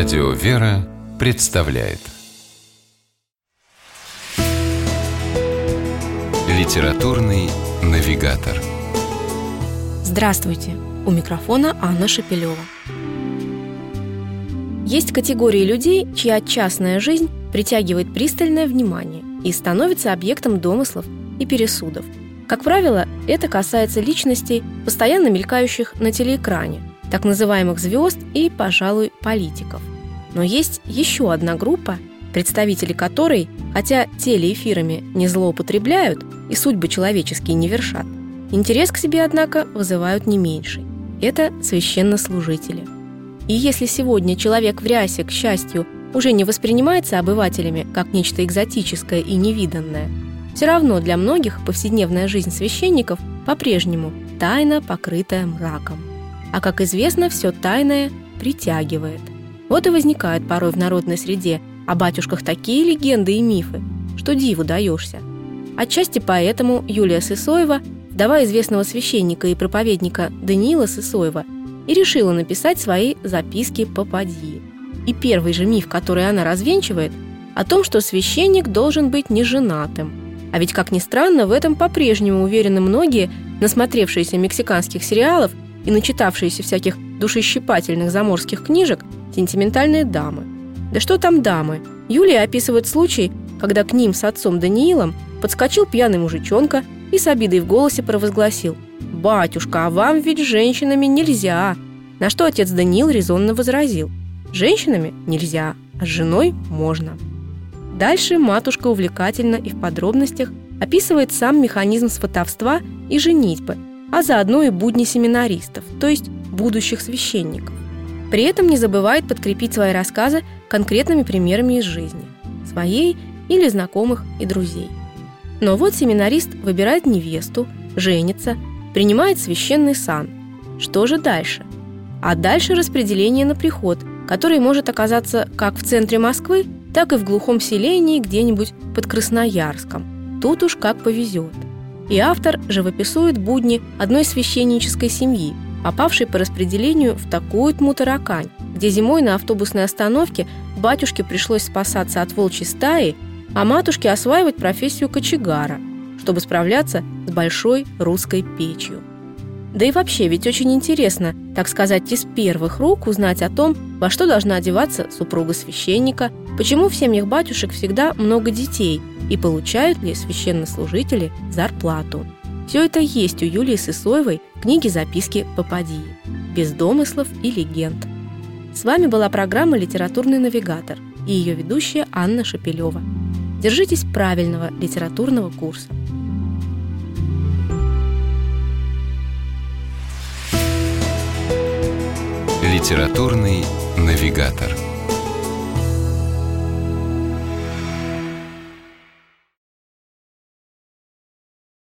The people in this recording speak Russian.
Радио «Вера» представляет Литературный навигатор Здравствуйте! У микрофона Анна Шапилева. Есть категории людей, чья частная жизнь притягивает пристальное внимание и становится объектом домыслов и пересудов. Как правило, это касается личностей, постоянно мелькающих на телеэкране, так называемых звезд и, пожалуй, политиков. Но есть еще одна группа, представители которой, хотя телеэфирами не злоупотребляют и судьбы человеческие не вершат, интерес к себе, однако, вызывают не меньший. Это священнослужители. И если сегодня человек в рясе, к счастью, уже не воспринимается обывателями как нечто экзотическое и невиданное, все равно для многих повседневная жизнь священников по-прежнему тайна, покрытая мраком. А как известно, все тайное притягивает. Вот и возникают порой в народной среде о батюшках такие легенды и мифы, что диву даешься. Отчасти поэтому Юлия Сысоева, вдова известного священника и проповедника Даниила Сысоева, и решила написать свои записки по падьи. И первый же миф, который она развенчивает, о том, что священник должен быть неженатым. А ведь, как ни странно, в этом по-прежнему уверены многие, насмотревшиеся мексиканских сериалов и начитавшиеся всяких душещипательных заморских книжек сентиментальные дамы. Да что там дамы? Юлия описывает случай, когда к ним с отцом Даниилом подскочил пьяный мужичонка и с обидой в голосе провозгласил «Батюшка, а вам ведь женщинами нельзя!» На что отец Даниил резонно возразил «Женщинами нельзя, а с женой можно». Дальше матушка увлекательно и в подробностях описывает сам механизм сватовства и женитьбы – а заодно и будни семинаристов, то есть будущих священников. При этом не забывает подкрепить свои рассказы конкретными примерами из жизни, своей или знакомых и друзей. Но вот семинарист выбирает невесту, женится, принимает священный сан. Что же дальше? А дальше распределение на приход, который может оказаться как в центре Москвы, так и в глухом селении где-нибудь под Красноярском. Тут уж как повезет – и автор живописует будни одной священнической семьи, попавшей по распределению в такую тму-таракань, где зимой на автобусной остановке батюшке пришлось спасаться от волчьей стаи, а матушке осваивать профессию кочегара, чтобы справляться с большой русской печью. Да и вообще, ведь очень интересно, так сказать, из первых рук узнать о том, во что должна одеваться супруга священника, почему в семьях батюшек всегда много детей и получают ли священнослужители зарплату. Все это есть у Юлии Сысоевой в книге «Записки Попадии» без домыслов и легенд. С вами была программа «Литературный навигатор» и ее ведущая Анна Шапилева. Держитесь правильного литературного курса. Литературный навигатор.